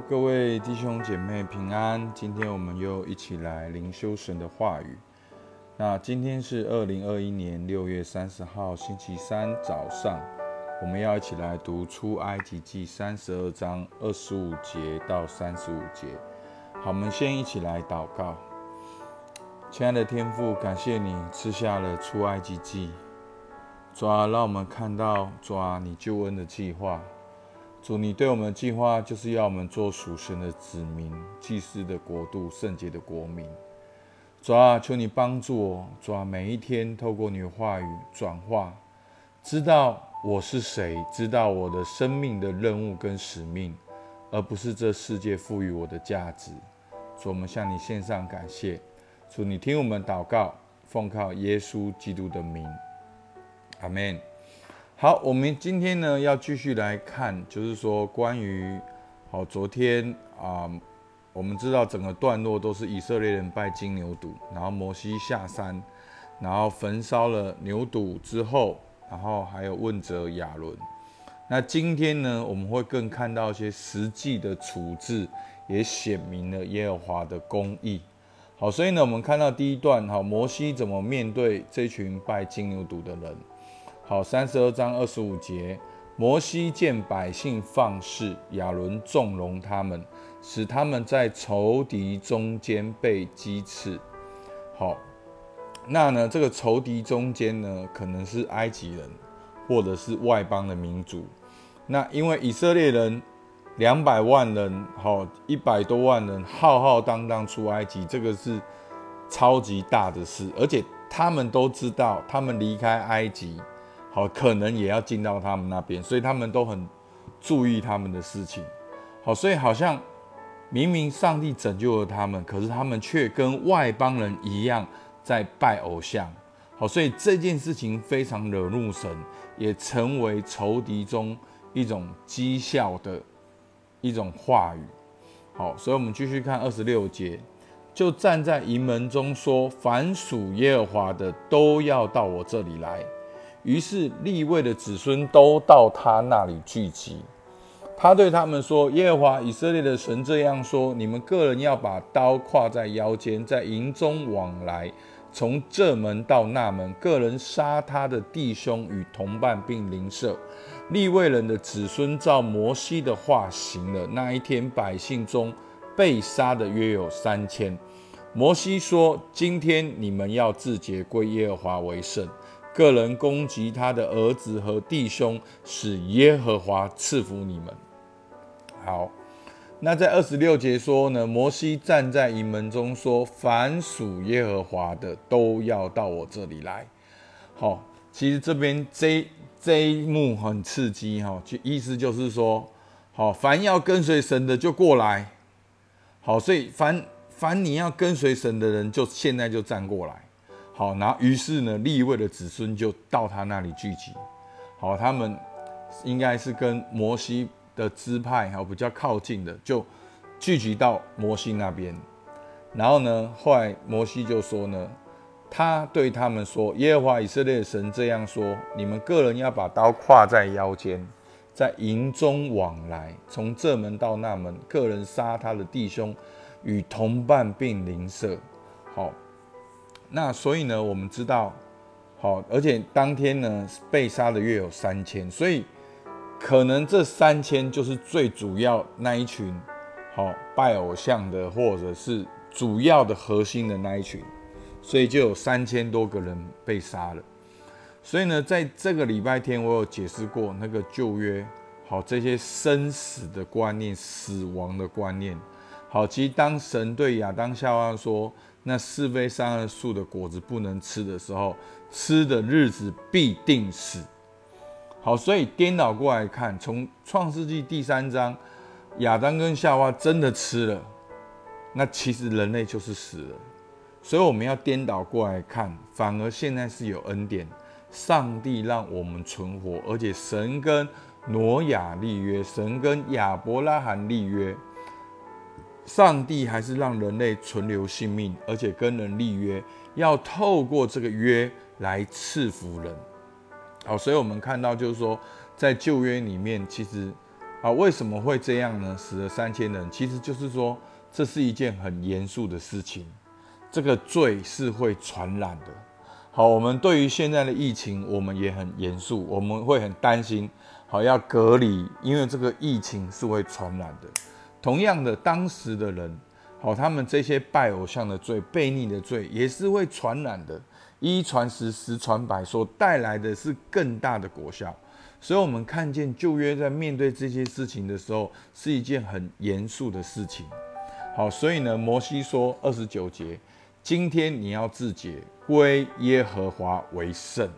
各位弟兄姐妹平安。今天我们又一起来灵修神的话语。那今天是二零二一年六月三十号星期三早上，我们要一起来读出埃及记三十二章二十五节到三十五节。好，我们先一起来祷告。亲爱的天父，感谢你赐下了出埃及记，主啊，让我们看到主啊你救恩的计划。主，你对我们的计划就是要我们做属神的子民、祭司的国度、圣洁的国民。主啊，求你帮助我，主啊，每一天透过你的话语转化，知道我是谁，知道我的生命的任务跟使命，而不是这世界赋予我的价值。主，我们向你献上感谢。主，你听我们祷告，奉靠耶稣基督的名，阿门。好，我们今天呢要继续来看，就是说关于好昨天啊，我们知道整个段落都是以色列人拜金牛犊，然后摩西下山，然后焚烧了牛犊之后，然后还有问责亚伦。那今天呢，我们会更看到一些实际的处置，也显明了耶和华的公义。好，所以呢，我们看到第一段，哈，摩西怎么面对这群拜金牛犊的人。好，三十二章二十五节，摩西见百姓放肆，亚伦纵容他们，使他们在仇敌中间被击刺。好，那呢，这个仇敌中间呢，可能是埃及人，或者是外邦的民族。那因为以色列人两百万人，好，一百多万人浩浩荡荡出埃及，这个是超级大的事，而且他们都知道，他们离开埃及。好，可能也要进到他们那边，所以他们都很注意他们的事情。好，所以好像明明上帝拯救了他们，可是他们却跟外邦人一样在拜偶像。好，所以这件事情非常惹怒神，也成为仇敌中一种讥笑的一种话语。好，所以我们继续看二十六节，就站在营门中说：“凡属耶和华的，都要到我这里来。”于是立位的子孙都到他那里聚集。他对他们说：“耶和华以色列的神这样说：你们个人要把刀挎在腰间，在营中往来，从这门到那门，个人杀他的弟兄与同伴，并邻舍。立位人的子孙照摩西的话行了。那一天，百姓中被杀的约有三千。摩西说：今天你们要自洁，归耶和华为圣。”个人攻击他的儿子和弟兄，使耶和华赐福你们。好，那在二十六节说呢，摩西站在营门中说：“凡属耶和华的，都要到我这里来。”好，其实这边这这一幕很刺激哈，就意思就是说，好，凡要跟随神的就过来。好，所以凡凡你要跟随神的人，就现在就站过来。好，然后于是呢，立位的子孙就到他那里聚集。好，他们应该是跟摩西的支派还比较靠近的，就聚集到摩西那边。然后呢，后来摩西就说呢，他对他们说：“耶和华以色列神这样说：你们个人要把刀挎在腰间，在营中往来，从这门到那门，个人杀他的弟兄与同伴并邻舍。”好。那所以呢，我们知道，好，而且当天呢被杀的约有三千，所以可能这三千就是最主要那一群，好拜偶像的，或者是主要的核心的那一群，所以就有三千多个人被杀了。所以呢，在这个礼拜天，我有解释过那个旧约，好这些生死的观念、死亡的观念，好，其实当神对亚当夏娃说。那是非善恶树的果子不能吃的时候，吃的日子必定死。好，所以颠倒过来看，从创世纪第三章，亚当跟夏娃真的吃了，那其实人类就是死了。所以我们要颠倒过来看，反而现在是有恩典，上帝让我们存活，而且神跟挪亚立约，神跟亚伯拉罕立约。上帝还是让人类存留性命，而且跟人立约，要透过这个约来赐福人。好，所以我们看到就是说，在旧约里面，其实啊，为什么会这样呢？死了三千人，其实就是说这是一件很严肃的事情，这个罪是会传染的。好，我们对于现在的疫情，我们也很严肃，我们会很担心，好要隔离，因为这个疫情是会传染的。同样的，当时的人，好，他们这些拜偶像的罪、悖逆的罪，也是会传染的。一传十，十传百，所带来的是更大的果效。所以，我们看见旧约在面对这些事情的时候，是一件很严肃的事情。好，所以呢，摩西说二十九节。今天你要自洁，归耶和华为圣。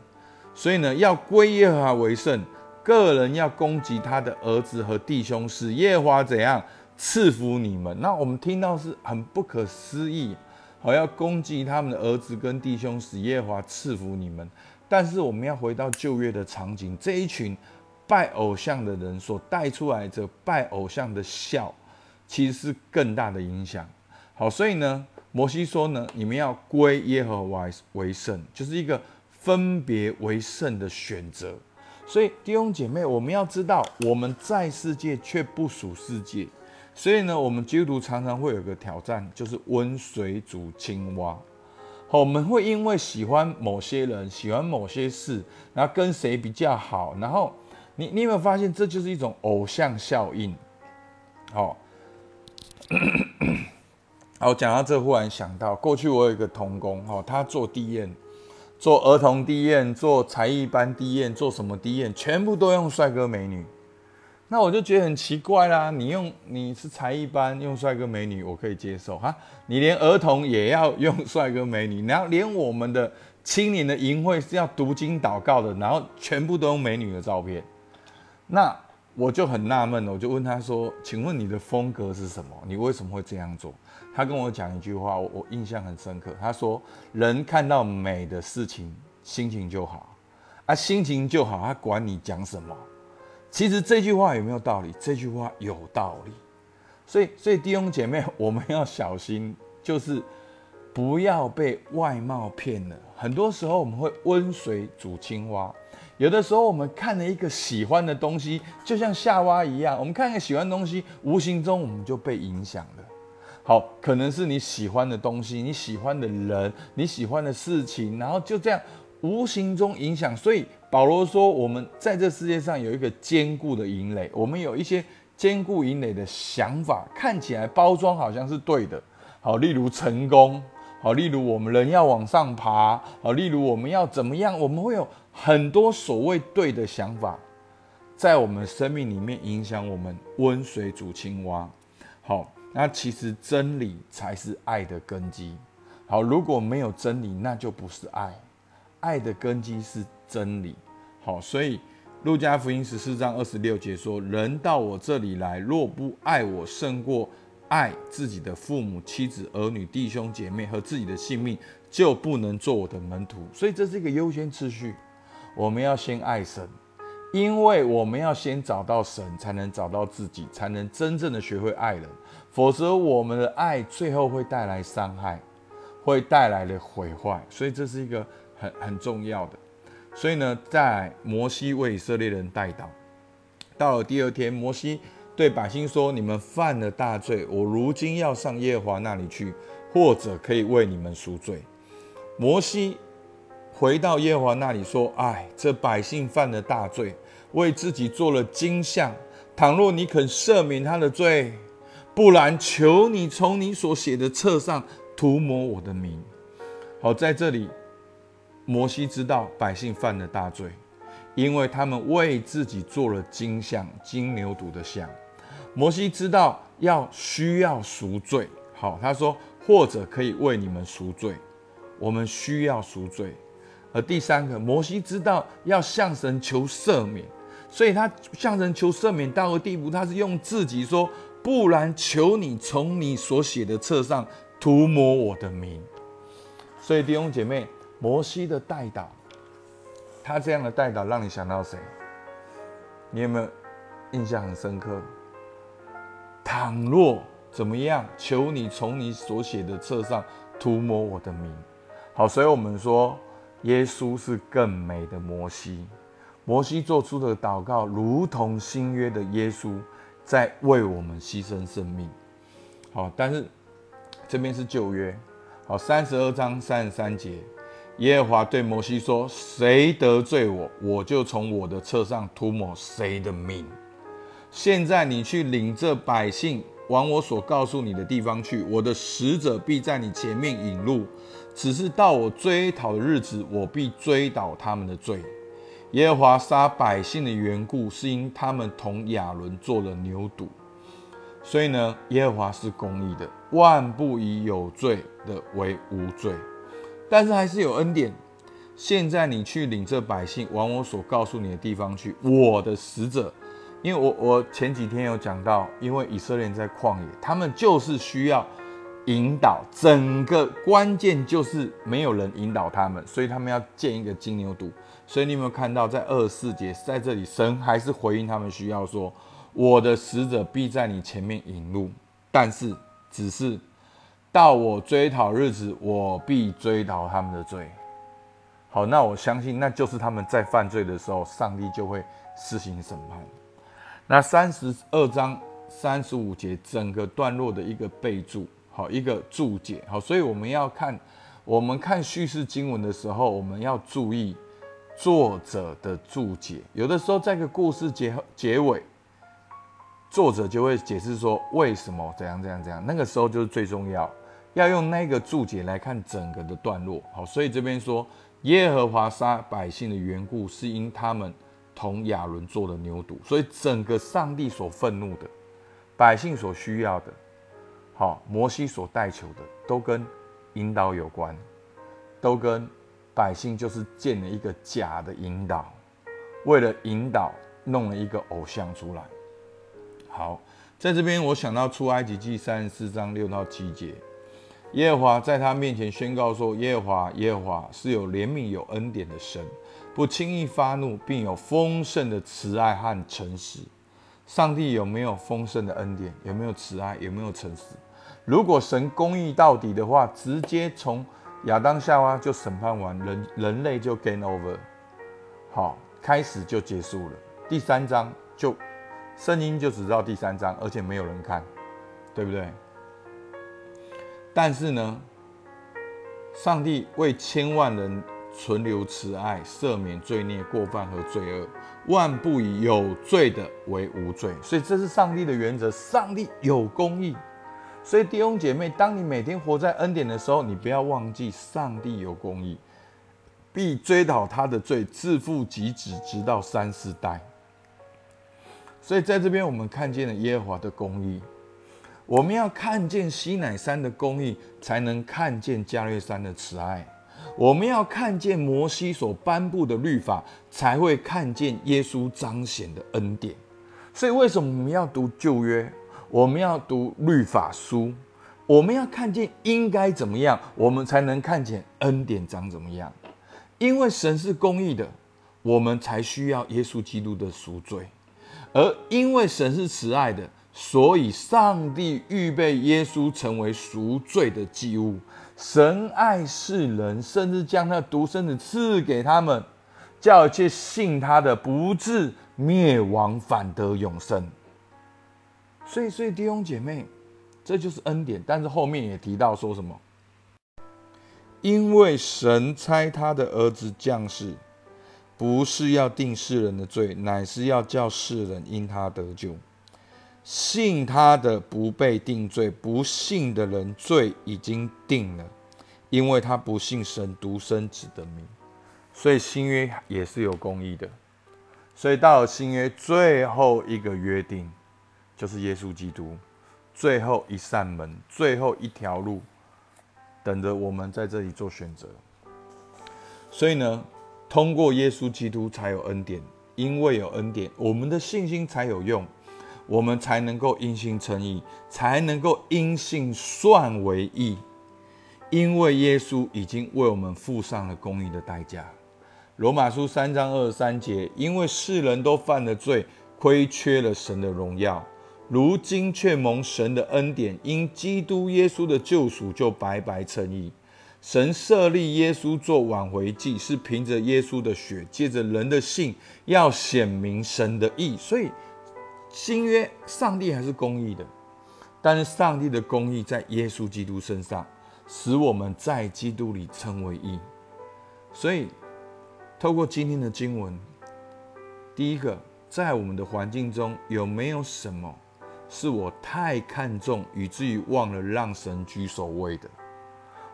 所以呢，要归耶和华为圣。个人要攻击他的儿子和弟兄，使耶和华怎样赐福你们？那我们听到是很不可思议，好要攻击他们的儿子跟弟兄，使耶和华赐福你们。但是我们要回到旧约的场景，这一群拜偶像的人所带出来这拜偶像的笑，其实是更大的影响。好，所以呢。摩西说呢，你们要归耶和华为圣，就是一个分别为圣的选择。所以弟兄姐妹，我们要知道，我们在世界却不属世界。所以呢，我们基督徒常常会有个挑战，就是温水煮青蛙。好，我们会因为喜欢某些人，喜欢某些事，然后跟谁比较好，然后你你有没有发现，这就是一种偶像效应？好。好，讲到这，忽然想到，过去我有一个童工，哦，他做低宴，做儿童低宴，做才艺班低宴，做什么低宴，全部都用帅哥美女。那我就觉得很奇怪啦，你用你是才艺班用帅哥美女，我可以接受哈，你连儿童也要 用帅哥美女，然后连我们的青年的淫会是要读经祷告的，然后全部都用美女的照片，那我就很纳闷了，我就问他说，请问你的风格是什么？你为什么会这样做？他跟我讲一句话，我我印象很深刻。他说：“人看到美的事情，心情就好，啊，心情就好，他管你讲什么。其实这句话有没有道理？这句话有道理。所以，所以弟兄姐妹，我们要小心，就是不要被外貌骗了。很多时候，我们会温水煮青蛙。有的时候，我们看了一个喜欢的东西，就像夏娃一样，我们看一个喜欢的东西，无形中我们就被影响了。”好，可能是你喜欢的东西，你喜欢的人，你喜欢的事情，然后就这样无形中影响。所以保罗说，我们在这世界上有一个坚固的营垒，我们有一些坚固营垒的想法，看起来包装好像是对的。好，例如成功，好，例如我们人要往上爬，好，例如我们要怎么样，我们会有很多所谓对的想法，在我们生命里面影响我们，温水煮青蛙。好。那其实真理才是爱的根基。好，如果没有真理，那就不是爱。爱的根基是真理。好，所以路加福音十四章二十六节说：“人到我这里来，若不爱我胜过爱自己的父母、妻子、儿女、弟兄姐妹和自己的性命，就不能做我的门徒。”所以这是一个优先次序。我们要先爱神，因为我们要先找到神，才能找到自己，才能真正的学会爱人。否则，我们的爱最后会带来伤害，会带来的毁坏，所以这是一个很很重要的。所以呢，在摩西为以色列人代祷，到了第二天，摩西对百姓说：“你们犯了大罪，我如今要上耶和华那里去，或者可以为你们赎罪。”摩西回到耶和华那里说：“哎，这百姓犯了大罪，为自己做了金像。倘若你肯赦免他的罪。”不然，求你从你所写的册上涂抹我的名。好，在这里，摩西知道百姓犯了大罪，因为他们为自己做了金像、金牛犊的像。摩西知道要需要赎罪。好，他说，或者可以为你们赎罪。我们需要赎罪。而第三个，摩西知道要向神求赦免，所以他向神求赦免到个地步，他是用自己说。不然，求你从你所写的册上涂抹我的名。所以弟兄姐妹，摩西的代祷，他这样的代祷让你想到谁？你有没有印象很深刻？倘若怎么样，求你从你所写的册上涂抹我的名。好，所以我们说，耶稣是更美的摩西。摩西做出的祷告，如同新约的耶稣在为我们牺牲生命。好，但是这边是旧约。好，三十二章三十三节，耶和华对摩西说：“谁得罪我，我就从我的车上涂抹谁的命。现在你去领这百姓往我所告诉你的地方去，我的使者必在你前面引路。只是到我追讨的日子，我必追讨他们的罪。耶和华杀百姓的缘故，是因他们同亚伦做了牛犊。所以呢，耶和华是公义的。”万不以有罪的为无罪，但是还是有恩典。现在你去领这百姓往我所告诉你的地方去，我的使者。因为我我前几天有讲到，因为以色列人在旷野，他们就是需要引导，整个关键就是没有人引导他们，所以他们要建一个金牛犊。所以你有没有看到，在二十四节在这里，神还是回应他们需要说，我的使者必在你前面引路，但是。只是到我追讨日子，我必追讨他们的罪。好，那我相信那就是他们在犯罪的时候，上帝就会施行审判。那三十二章三十五节整个段落的一个备注，好，一个注解，好，所以我们要看我们看叙事经文的时候，我们要注意作者的注解。有的时候在个故事结结尾。作者就会解释说为什么怎样怎样怎样，那个时候就是最重要，要用那个注解来看整个的段落。好，所以这边说耶和华杀百姓的缘故，是因他们同亚伦做的牛犊，所以整个上帝所愤怒的，百姓所需要的，好，摩西所代求的，都跟引导有关，都跟百姓就是建了一个假的引导，为了引导弄了一个偶像出来。好，在这边我想到出埃及记三十四章六到七节，耶和华在他面前宣告说：“耶和华，耶和华是有怜悯、有恩典的神，不轻易发怒，并有丰盛的慈爱和诚实。”上帝有没有丰盛的恩典？有没有慈爱？有没有诚实？如果神公义到底的话，直接从亚当夏娃就审判完人，人类就 gain over，好，开始就结束了。第三章就。圣经就只到第三章，而且没有人看，对不对？但是呢，上帝为千万人存留慈爱，赦免罪孽、过犯和罪恶，万不以有罪的为无罪。所以这是上帝的原则。上帝有公义，所以弟兄姐妹，当你每天活在恩典的时候，你不要忘记上帝有公义，必追讨他的罪，自负及子，直到三四代。所以在这边，我们看见了耶和华的公义。我们要看见西乃山的公义，才能看见加略山的慈爱。我们要看见摩西所颁布的律法，才会看见耶稣彰显的恩典。所以，为什么我们要读旧约？我们要读律法书？我们要看见应该怎么样，我们才能看见恩典长怎么样？因为神是公义的，我们才需要耶稣基督的赎罪。而因为神是慈爱的，所以上帝预备耶稣成为赎罪的祭物。神爱世人，甚至将他独生子赐给他们，叫一切信他的不至灭亡，反得永生。所以，所以弟兄姐妹，这就是恩典。但是后面也提到说什么？因为神差他的儿子降世。不是要定世人的罪，乃是要叫世人因他得救。信他的不被定罪，不信的人罪已经定了，因为他不信神独生子的名。所以新约也是有公义的。所以到了新约最后一个约定，就是耶稣基督最后一扇门，最后一条路，等着我们在这里做选择。所以呢？通过耶稣基督才有恩典，因为有恩典，我们的信心才有用，我们才能够因信称义，才能够因信算为义。因为耶稣已经为我们付上了公义的代价。罗马书三章二十三节，因为世人都犯了罪，亏缺了神的荣耀，如今却蒙神的恩典，因基督耶稣的救赎，就白白称义。神设立耶稣做挽回祭，是凭着耶稣的血，借着人的信，要显明神的义。所以新约上帝还是公义的，但是上帝的公义在耶稣基督身上，使我们在基督里称为义。所以透过今天的经文，第一个，在我们的环境中有没有什么？是我太看重，以至于忘了让神居首位的。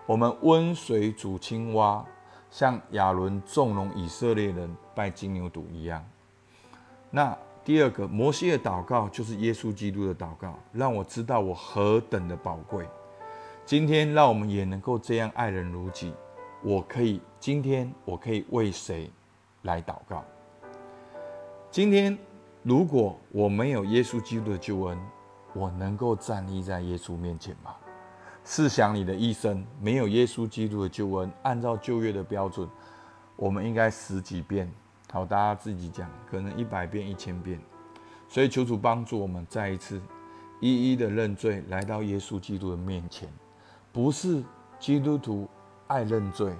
我们温水煮青蛙，像亚伦纵容以色列人拜金牛犊一样。那第二个，摩西的祷告就是耶稣基督的祷告，让我知道我何等的宝贵。今天让我们也能够这样爱人如己。我可以，今天我可以为谁来祷告？今天。如果我没有耶稣基督的救恩，我能够站立在耶稣面前吗？试想你的一生没有耶稣基督的救恩，按照旧约的标准，我们应该十几遍。好，大家自己讲，可能一百遍、一千遍。所以求主帮助我们再一次一一的认罪，来到耶稣基督的面前。不是基督徒爱认罪，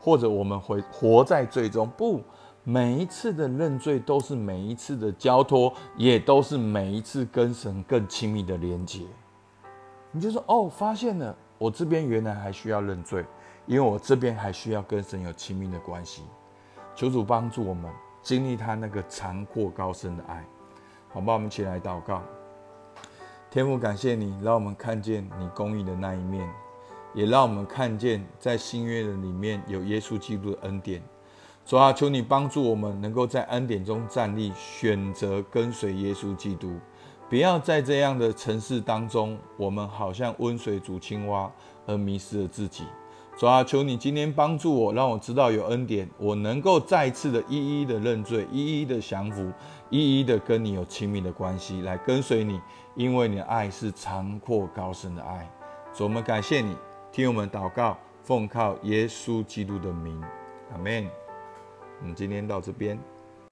或者我们会活在罪中，不。每一次的认罪，都是每一次的交托，也都是每一次跟神更亲密的连接。你就说哦，发现了，我这边原来还需要认罪，因为我这边还需要跟神有亲密的关系。求主帮助我们经历他那个长阔高深的爱，好吧？我们一起来祷告。天父，感谢你让我们看见你公义的那一面，也让我们看见在新约的里面有耶稣基督的恩典。主啊，求你帮助我们，能够在恩典中站立，选择跟随耶稣基督，不要在这样的城市当中，我们好像温水煮青蛙而迷失了自己。主啊，求你今天帮助我，让我知道有恩典，我能够再次的一一的认罪，一一的降服，一一的跟你有亲密的关系，来跟随你，因为你的爱是长阔高深的爱。主，我们感谢你，听我们祷告，奉靠耶稣基督的名，阿门。我们今天到这边。